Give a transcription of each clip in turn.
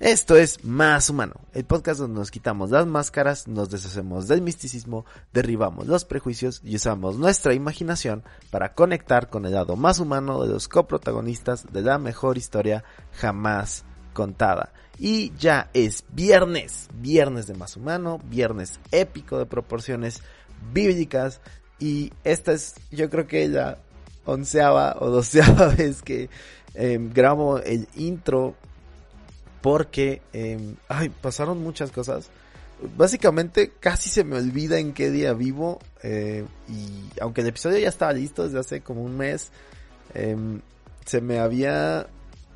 Esto es Más Humano, el podcast donde nos quitamos las máscaras, nos deshacemos del misticismo, derribamos los prejuicios y usamos nuestra imaginación para conectar con el lado más humano de los coprotagonistas de la mejor historia jamás contada. Y ya es viernes, viernes de Más Humano, viernes épico de proporciones bíblicas y esta es yo creo que la onceava o doceava vez que eh, grabo el intro porque, eh, ay, pasaron muchas cosas. Básicamente casi se me olvida en qué día vivo eh, y aunque el episodio ya estaba listo desde hace como un mes, eh, se me había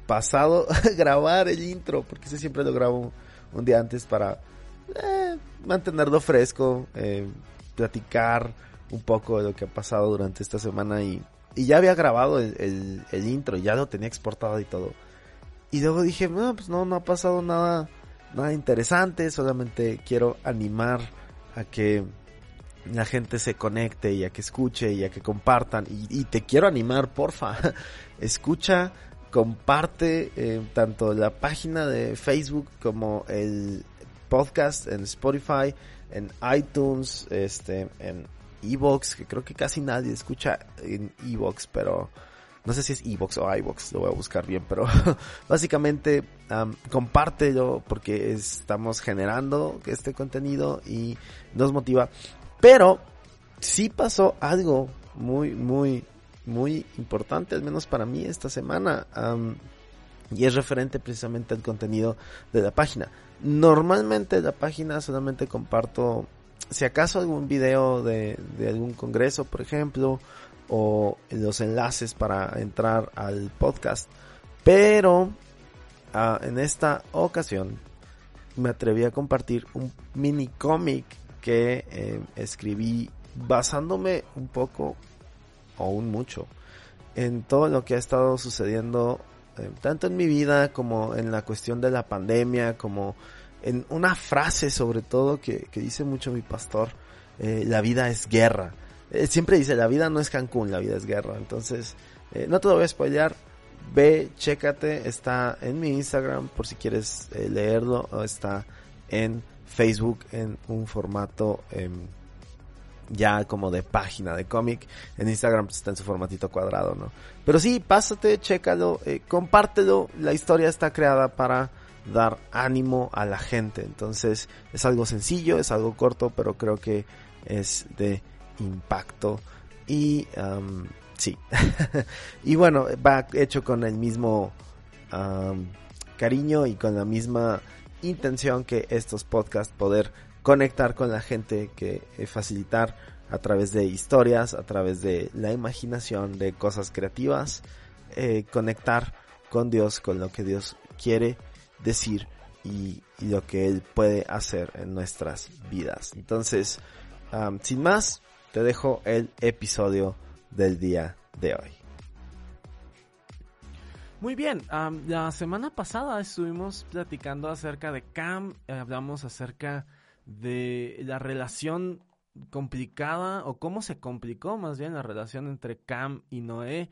pasado grabar el intro porque ese siempre lo grabo un día antes para eh, mantenerlo fresco, eh, platicar un poco de lo que ha pasado durante esta semana y, y ya había grabado el, el, el intro, ya lo tenía exportado y todo. Y luego dije, no, pues no, no ha pasado nada, nada interesante, solamente quiero animar a que la gente se conecte y a que escuche y a que compartan. Y, y te quiero animar, porfa, escucha, comparte eh, tanto la página de Facebook como el podcast en Spotify, en iTunes, este, en Evox, que creo que casi nadie escucha en Evox, pero no sé si es Evox o iVox, lo voy a buscar bien, pero básicamente um, compártelo porque estamos generando este contenido y nos motiva. Pero sí pasó algo muy, muy, muy importante, al menos para mí esta semana. Y es referente precisamente al contenido de la página. Normalmente la página solamente comparto, si acaso algún video de, de algún congreso, por ejemplo, o los enlaces para entrar al podcast. Pero uh, en esta ocasión me atreví a compartir un mini cómic que eh, escribí basándome un poco o un mucho en todo lo que ha estado sucediendo eh, tanto en mi vida como en la cuestión de la pandemia como en una frase sobre todo que, que dice mucho mi pastor eh, la vida es guerra eh, siempre dice, la vida no es Cancún, la vida es guerra. Entonces, eh, no te lo voy a spoilear. Ve, chécate, está en mi Instagram por si quieres eh, leerlo, o está en Facebook en un formato em, ya como de página de cómic. En Instagram pues, está en su formatito cuadrado, ¿no? Pero sí, pásate, chécalo, compártelo. La historia está creada para dar ánimo a la gente. Entonces, es algo sencillo, es algo corto, pero creo que es de impacto y um, sí. Y bueno va hecho con el mismo um, cariño y con la misma intención que estos podcasts poder conectar con la gente que eh, facilitar a través de historias a través de la imaginación de cosas creativas eh, conectar con Dios con lo que Dios quiere decir y, lo que él puede hacer en nuestras vidas. Entonces um, sin más te dejo el episodio del día de hoy. Muy bien, la semana pasada estuvimos platicando acerca de Cam, hablamos acerca de la relación complicada o cómo se complicó más bien la relación entre Cam y Noé.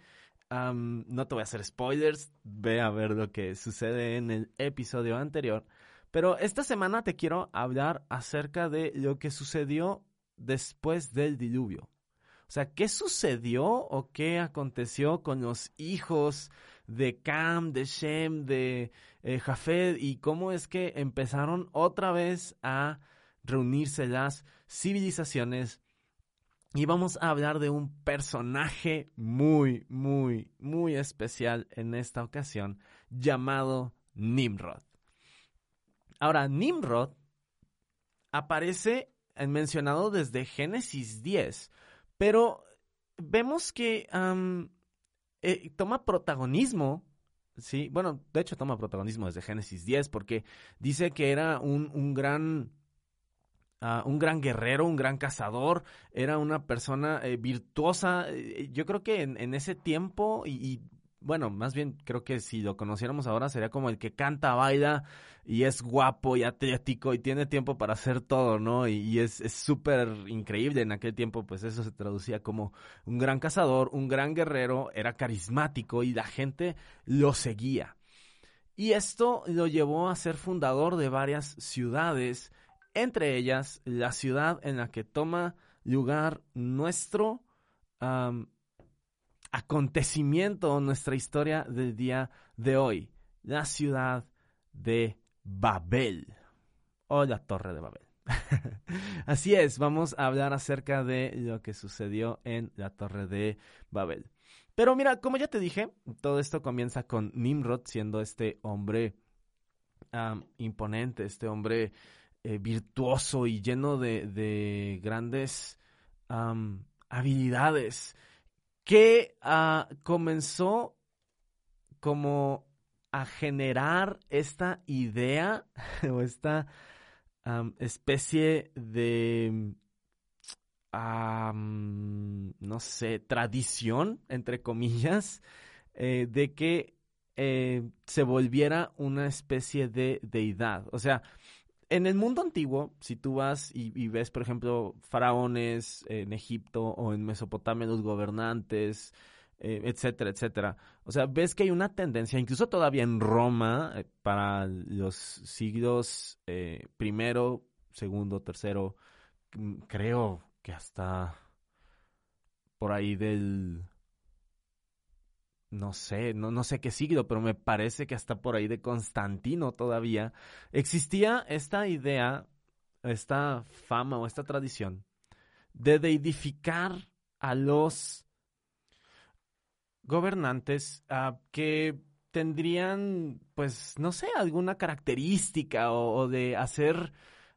No te voy a hacer spoilers, ve a ver lo que sucede en el episodio anterior. Pero esta semana te quiero hablar acerca de lo que sucedió después del diluvio. O sea, ¿qué sucedió o qué aconteció con los hijos de Cam, de Shem, de eh, y cómo es que empezaron otra vez a reunirse las civilizaciones? Y vamos a hablar de un personaje muy, muy, muy especial en esta ocasión llamado Nimrod. Ahora, Nimrod aparece mencionado desde Génesis 10, pero vemos que eh, toma protagonismo, ¿sí? Bueno, de hecho toma protagonismo desde Génesis 10 porque dice que era un, un gran... Uh, un gran guerrero, un gran cazador, era una persona eh, virtuosa. Eh, yo creo que en, ese tiempo, y, bueno, más bien creo que si lo conociéramos ahora sería como el que canta, baila y es guapo y atlético y tiene tiempo para hacer todo, ¿no? Y, es súper increíble. En aquel tiempo, pues eso se traducía como un gran cazador, un gran guerrero, era carismático y la gente lo seguía. Y esto lo llevó a ser fundador de varias ciudades, entre ellas la ciudad en la que toma lugar nuestro acontecimiento, nuestra historia del día de hoy, la ciudad de Babel o la Torre de Babel. Así es, vamos a hablar acerca de lo que sucedió en la Torre de Babel. Pero mira, como ya te dije, todo esto comienza con Nimrod siendo este hombre imponente, este hombre eh, virtuoso y lleno de, grandes habilidades, que ah, comenzó como a generar esta idea o esta especie de, no sé, tradición, entre comillas, eh, de que eh, se volviera una especie de deidad. O sea, en el mundo antiguo, si tú vas y, ves, por ejemplo, faraones en Egipto o en Mesopotamia, los gobernantes, eh, etcétera, etcétera. O sea, ves que hay una tendencia, incluso todavía en Roma, eh, para los siglos eh, primero, segundo, tercero, mm, creo que hasta por ahí del no sé, no, no sé qué siglo, pero me parece que hasta por ahí de Constantino todavía, existía esta idea, esta fama o esta tradición de deidificar a los gobernantes ah, que tendrían, pues, no sé, alguna característica o, de hacer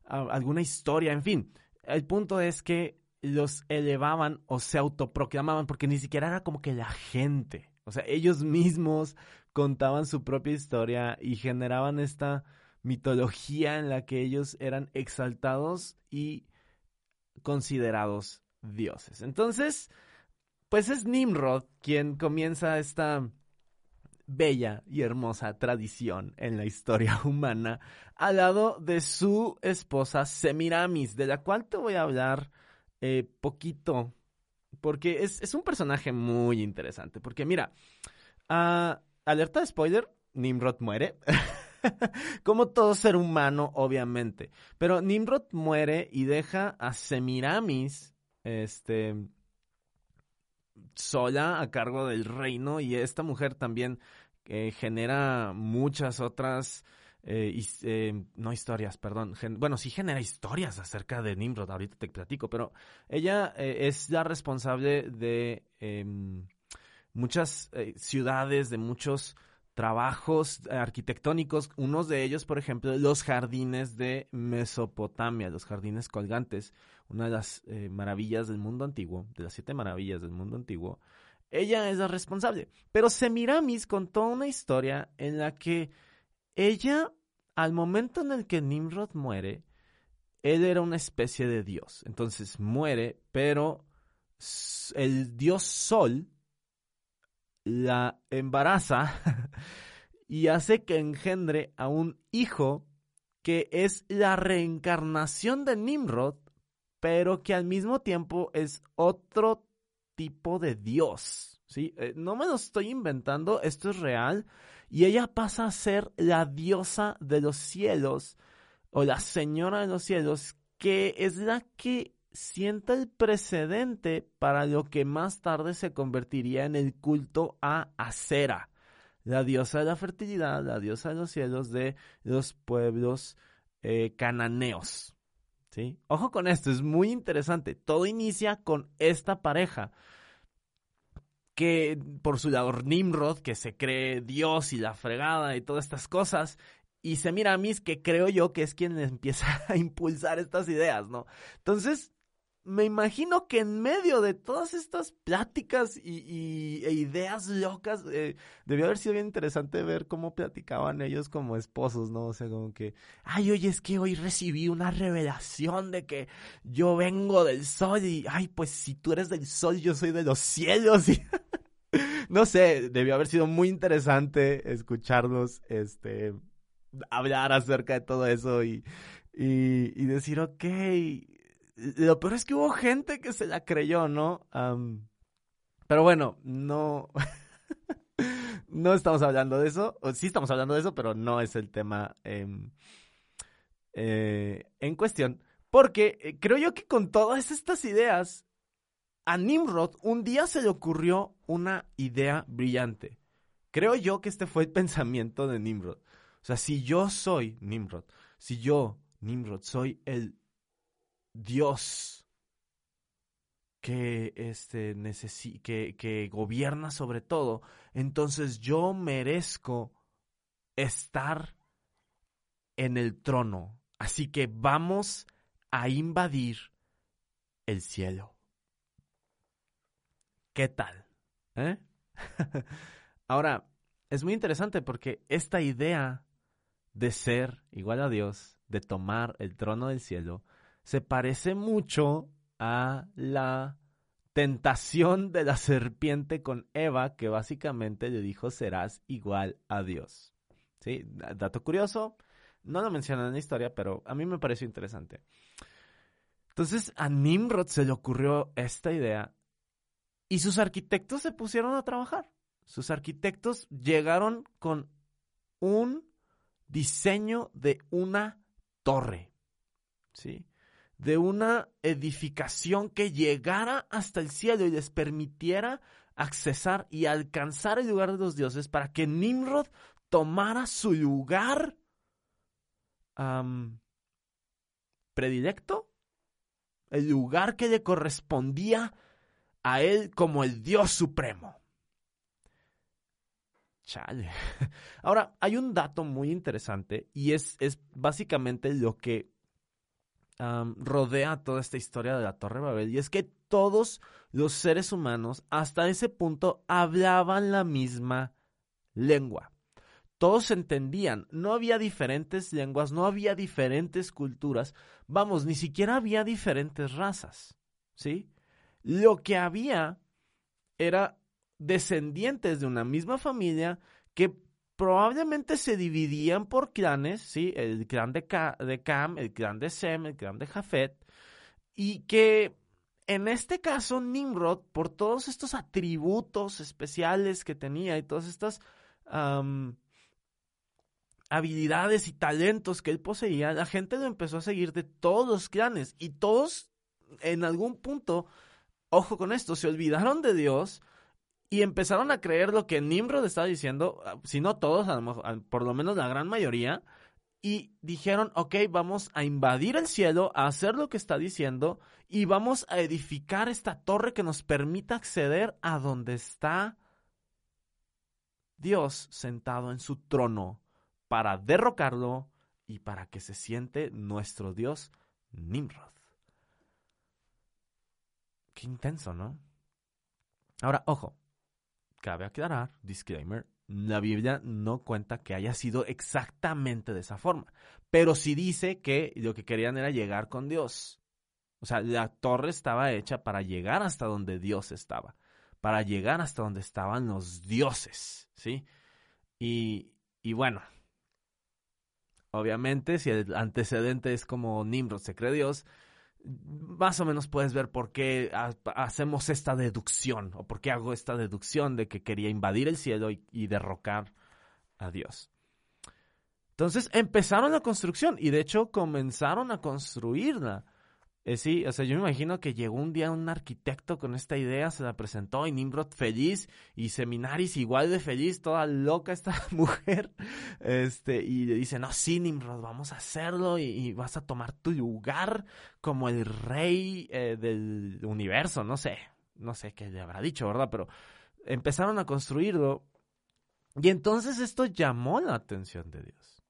ah, alguna historia, en fin. El punto es que los elevaban o se autoproclamaban porque ni siquiera era como que la gente o sea, ellos mismos contaban su propia historia y generaban esta mitología en la que ellos eran exaltados y considerados dioses. Entonces, pues es Nimrod quien comienza esta bella y hermosa tradición en la historia humana al lado de su esposa Semiramis, de la cual te voy a hablar eh, poquito porque es, un personaje muy interesante. Porque mira, uh, alerta de spoiler, Nimrod muere. Como todo ser humano, obviamente. Pero Nimrod muere y deja a Semiramis, este, sola a cargo del reino. Y esta mujer también eh, genera muchas otras eh, eh, no historias, perdón, bueno, sí genera historias acerca de Nimrod, ahorita te platico, pero ella eh, es la responsable de em, muchas ciudades, de muchos trabajos arquitectónicos, unos de ellos, por ejemplo, los jardines de Mesopotamia, los jardines colgantes, una de las maravillas del mundo antiguo, de las siete maravillas del mundo antiguo, ella es la responsable. Pero Semiramis contó una historia en la que ella, al momento en el que Nimrod muere, él era una especie de dios. Entonces muere, pero el dios Sol la embaraza y hace que engendre a un hijo que es la reencarnación de Nimrod, pero que al mismo tiempo es otro tipo de dios. Eh, no me lo estoy inventando, esto es real y ella pasa a ser la diosa de los cielos o la señora de los cielos, que es la que sienta el precedente para lo que más tarde se convertiría en el culto a Acera, la diosa de la fertilidad, la diosa de los cielos de los pueblos eh, cananeos. ¿Sí? Ojo con esto, es muy interesante. Todo inicia con esta pareja que por su lado Nimrod, que se cree Dios y la fregada y todas estas cosas, y se mira a mí que creo yo que es quien empieza a impulsar estas ideas, ¿no? Entonces, me imagino que en medio de todas estas pláticas y, e ideas locas, eh, debió haber sido bien interesante ver cómo platicaban ellos como esposos, ¿no? O sea, como que, ay, oye, es que hoy recibí una revelación de que yo vengo del sol y, ay, pues si tú eres del sol, yo soy de los cielos. Y no sé, debió haber sido muy interesante escucharlos, este, hablar acerca de todo eso y, y, y decir, ok lo peor es que hubo gente que se la creyó, ¿no? pero bueno, no. no estamos hablando de eso. Sí estamos hablando de eso, pero no es el tema em, eh, en cuestión. Porque eh, creo yo que con todas estas ideas, a Nimrod un día se le ocurrió una idea brillante. Creo yo que este fue el pensamiento de Nimrod. O sea, si yo soy Nimrod, si yo, Nimrod, soy el Dios que, este, que, que gobierna sobre todo, entonces yo merezco estar en el trono. Así que vamos a invadir el cielo. ¿Qué tal? ¿Eh? Ahora, es muy interesante porque esta idea de ser igual a Dios, de tomar el trono del cielo, se parece mucho a la tentación de la serpiente con Eva, que básicamente le dijo serás igual a Dios. ¿Sí? Dato curioso, no lo mencionan en la historia, pero a mí me pareció interesante. Entonces a Nimrod se le ocurrió esta idea y sus arquitectos se pusieron a trabajar. Sus arquitectos llegaron con un diseño de una torre, ¿sí? De una edificación que llegara hasta el cielo y les permitiera accesar y alcanzar el lugar de los dioses para que Nimrod tomara su lugar predilecto, el lugar que le correspondía a él como el Dios supremo. Chale. Ahora, hay un dato muy interesante y es, es básicamente lo que rodea toda esta historia de la Torre Babel y es que todos los seres humanos hasta ese punto hablaban la misma lengua. Todos entendían, no había diferentes lenguas, no había diferentes culturas, vamos, ni siquiera había diferentes razas, ¿sí? Lo que había era descendientes de una misma familia que probablemente se dividían por clanes, ¿sí? El clan de, Cam, el clan de Sem, el clan de Jafet, y que en este caso Nimrod, por todos estos atributos especiales que tenía y todas estas habilidades y talentos que él poseía, la gente lo empezó a seguir de todos los clanes y todos en algún punto, ojo con esto, se olvidaron de Dios y empezaron a creer lo que Nimrod estaba diciendo, ah, si no todos, por lo menos la gran mayoría, y dijeron, ok, vamos a invadir el cielo, a hacer lo que está diciendo, y vamos a edificar esta torre que nos permita acceder a donde está Dios sentado en su trono para derrocarlo y para que se siente nuestro Dios Nimrod. Qué intenso, ¿no? Ahora, ojo, cabe aclarar, disclaimer, la Biblia no cuenta que haya sido exactamente de esa forma, pero sí dice que lo que querían era llegar con Dios. O sea, la torre estaba hecha para llegar hasta donde Dios estaba, para llegar hasta donde estaban los dioses, ¿sí? Y, y bueno, obviamente, si el antecedente es como Nimrod se cree Dios, más o menos puedes ver por qué hacemos esta deducción o por qué hago esta deducción de que quería invadir el cielo y, derrocar a Dios. Entonces empezaron la construcción y de hecho comenzaron a construirla. Eh, sí, o sea, yo me imagino que llegó un día un arquitecto con esta idea, se la presentó y Nimrod feliz y Seminaris igual de feliz, toda loca esta mujer, este, y le dice, no, sí, Nimrod, vamos a hacerlo y, vas a tomar tu lugar como el rey eh, del universo, no sé, no sé qué le habrá dicho, ¿verdad? Pero empezaron a construirlo y entonces esto llamó la atención de Dios.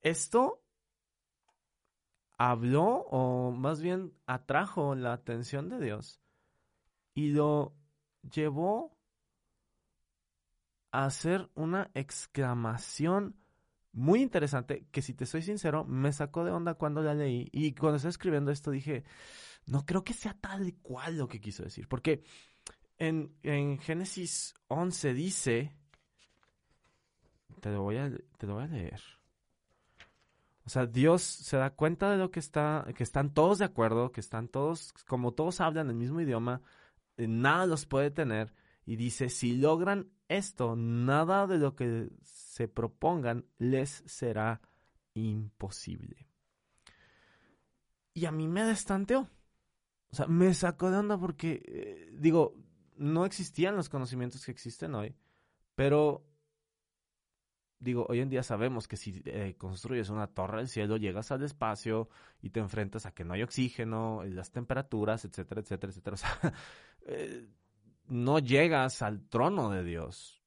Esto habló o más bien atrajo la atención de Dios y lo llevó a hacer una exclamación muy interesante que si te soy sincero me sacó de onda cuando la leí y cuando estaba escribiendo esto dije no creo que sea tal cual lo que quiso decir porque en, en Génesis 11 dice te lo voy a, te lo voy a leer o sea, Dios se da cuenta de lo que está, que están todos de acuerdo, que están todos, como todos hablan el mismo idioma, eh, nada los puede tener. Y dice, si logran esto, nada de lo que se propongan les será imposible. Y a mí me destanteó. O sea, me sacó de onda porque, eh, digo, no existían los conocimientos que existen hoy, pero digo, hoy en día sabemos que si eh, construyes una torre del cielo, llegas al espacio y te enfrentas a que no hay oxígeno, las temperaturas, etcétera, etcétera, etcétera. O sea, eh, no llegas al trono de Dios.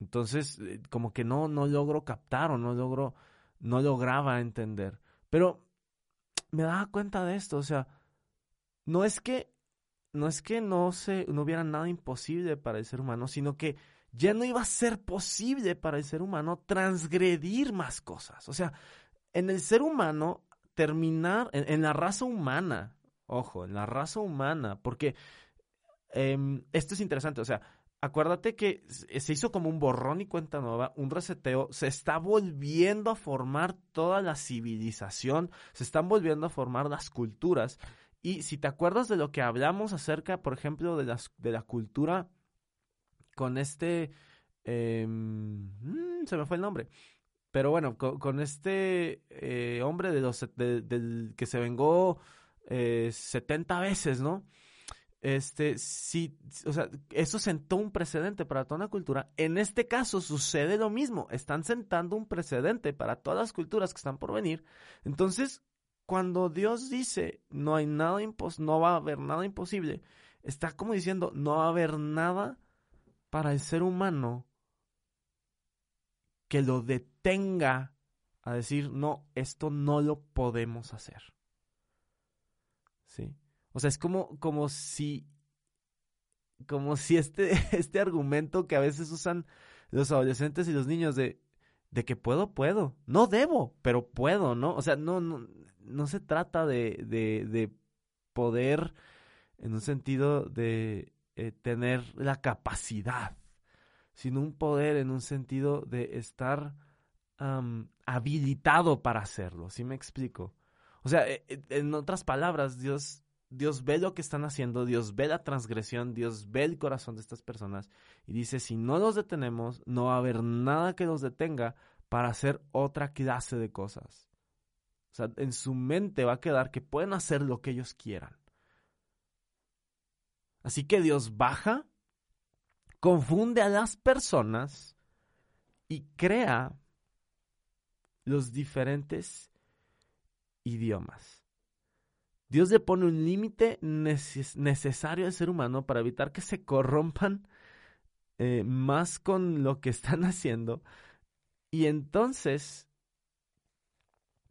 Entonces, eh, como que no, no logro captar o no logro, no lograba entender. Pero me daba cuenta de esto, o sea, no es que, no es que no se, no hubiera nada imposible para el ser humano, sino que ya no iba a ser posible para el ser humano transgredir más cosas. O sea, en el ser humano, terminar, en, la raza humana, ojo, en la raza humana, porque em, esto es interesante, o sea, acuérdate que se hizo como un borrón y cuenta nueva, un reseteo, se está volviendo a formar toda la civilización, se están volviendo a formar las culturas. Y si te acuerdas de lo que hablamos acerca, por ejemplo, de, las, de la cultura con este... Em, mm, se me fue el nombre. Pero bueno, con, este eh, hombre de los, del que se vengó eh, 70 veces, ¿no? Este, sí, o sea, eso sentó un precedente para toda una cultura. En este caso sucede lo mismo. Están sentando un precedente para todas las culturas que están por venir. Entonces, cuando Dios dice no hay nada impos no va a haber nada imposible, está como diciendo no va a haber nada para el ser humano que lo detenga a decir, no, esto no lo podemos hacer. ¿Sí? O sea, es como, como si, como si este, este argumento que a veces usan los adolescentes y los niños de, de que puedo, puedo. No debo, pero puedo, ¿no? O sea, no, no, no se trata de, de, de poder en un sentido de eh, tener la capacidad, sino un poder en un sentido de estar habilitado para hacerlo. ¿Sí me explico? O sea, e, e, en otras palabras, Dios, Dios ve lo que están haciendo, Dios ve la transgresión, Dios ve el corazón de estas personas y dice, si no los detenemos, no va a haber nada que los detenga para hacer otra clase de cosas. O sea, en su mente va a quedar que pueden hacer lo que ellos quieran. Así que Dios baja, confunde a las personas y crea los diferentes idiomas. Dios le pone un límite necesario al ser humano para evitar que se corrompan eh, más con lo que están haciendo. Y entonces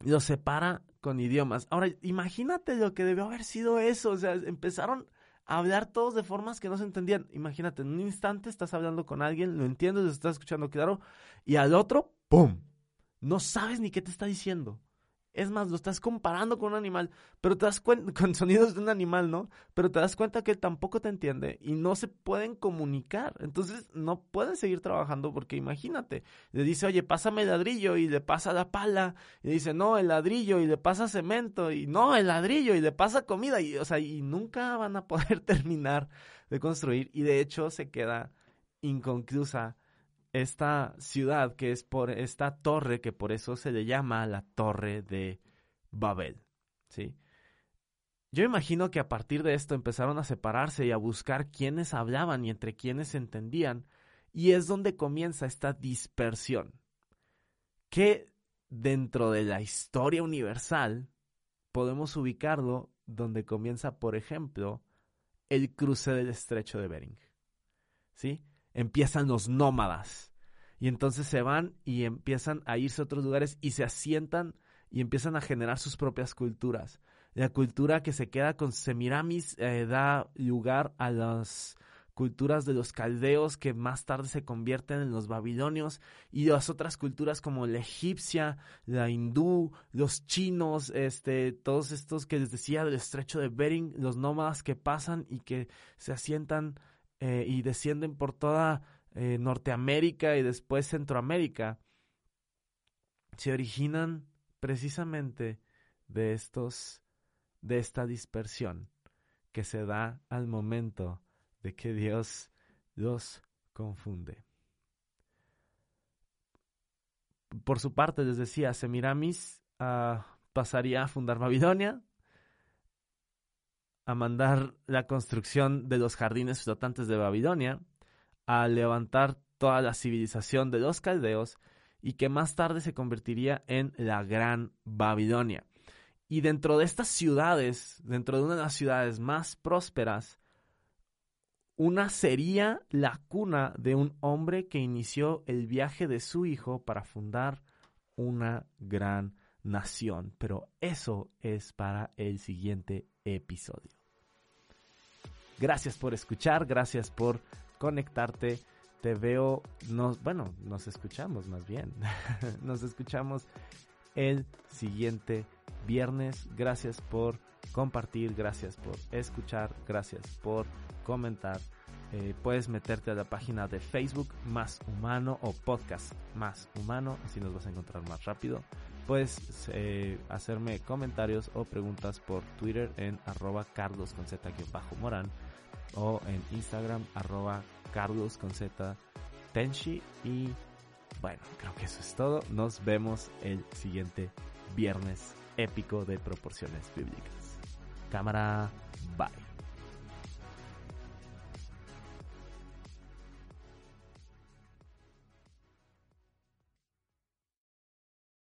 lo separa con idiomas. Ahora, imagínate lo que debió haber sido eso. O sea, empezaron hablar todos de formas que no se entendían. Imagínate, en un instante estás hablando con alguien, lo entiendes, lo estás escuchando claro, y al otro, ¡pum! No sabes ni qué te está diciendo. Es más, lo estás comparando con un animal, pero te das cuenta, con sonidos de un animal, ¿no? Pero te das cuenta que tampoco te entiende y no se pueden comunicar. Entonces no pueden seguir trabajando porque imagínate, le dice, oye, pásame el ladrillo y le pasa la pala, y le dice, no, el ladrillo y le pasa cemento, y no, el ladrillo y le pasa comida, y, o sea, y nunca van a poder terminar de construir y de hecho se queda inconclusa esta ciudad que es por esta torre que por eso se le llama la torre de Babel, ¿sí? Yo imagino que a partir de esto empezaron a separarse y a buscar quiénes hablaban y entre quiénes entendían, y es donde comienza esta dispersión, que dentro de la historia universal podemos ubicarlo donde comienza, por ejemplo, el cruce del estrecho de Bering. ¿Sí? Empiezan los nómadas. Y entonces se van y empiezan a irse a otros lugares y se asientan y empiezan a generar sus propias culturas. La cultura que se queda con Semiramis eh, da lugar a las culturas de los caldeos que más tarde se convierten en los babilonios y las otras culturas como la egipcia, la hindú, los chinos, este, todos estos que les decía del estrecho de Bering, los nómadas que pasan y que se asientan eh, y descienden por toda eh, Norteamérica y después Centroamérica, se originan precisamente de estos de esta dispersión que se da al momento de que Dios los confunde. Por su parte, les decía, Semiramis ah, pasaría a fundar Babilonia, a mandar la construcción de los jardines flotantes de Babilonia, a levantar toda la civilización de los caldeos y que más tarde se convertiría en la Gran Babilonia. Y dentro de estas ciudades, dentro de una de las ciudades más prósperas, una sería la cuna de un hombre que inició el viaje de su hijo para fundar una gran nación. Pero eso es para el siguiente episodio. Gracias por escuchar, gracias por conectarte. Te veo, nos, bueno, nos escuchamos más bien. nos escuchamos el siguiente viernes. Gracias por compartir, gracias por escuchar, gracias por comentar. Eh, puedes meterte a la página de Facebook Más Humano o Podcast Más Humano, así nos vas a encontrar más rápido. Puedes eh, hacerme comentarios o preguntas por Twitter en arroba carlos con z morán o en Instagram arroba carlos con z y bueno, creo que eso es todo. Nos vemos el siguiente viernes épico de proporciones bíblicas. Cámara.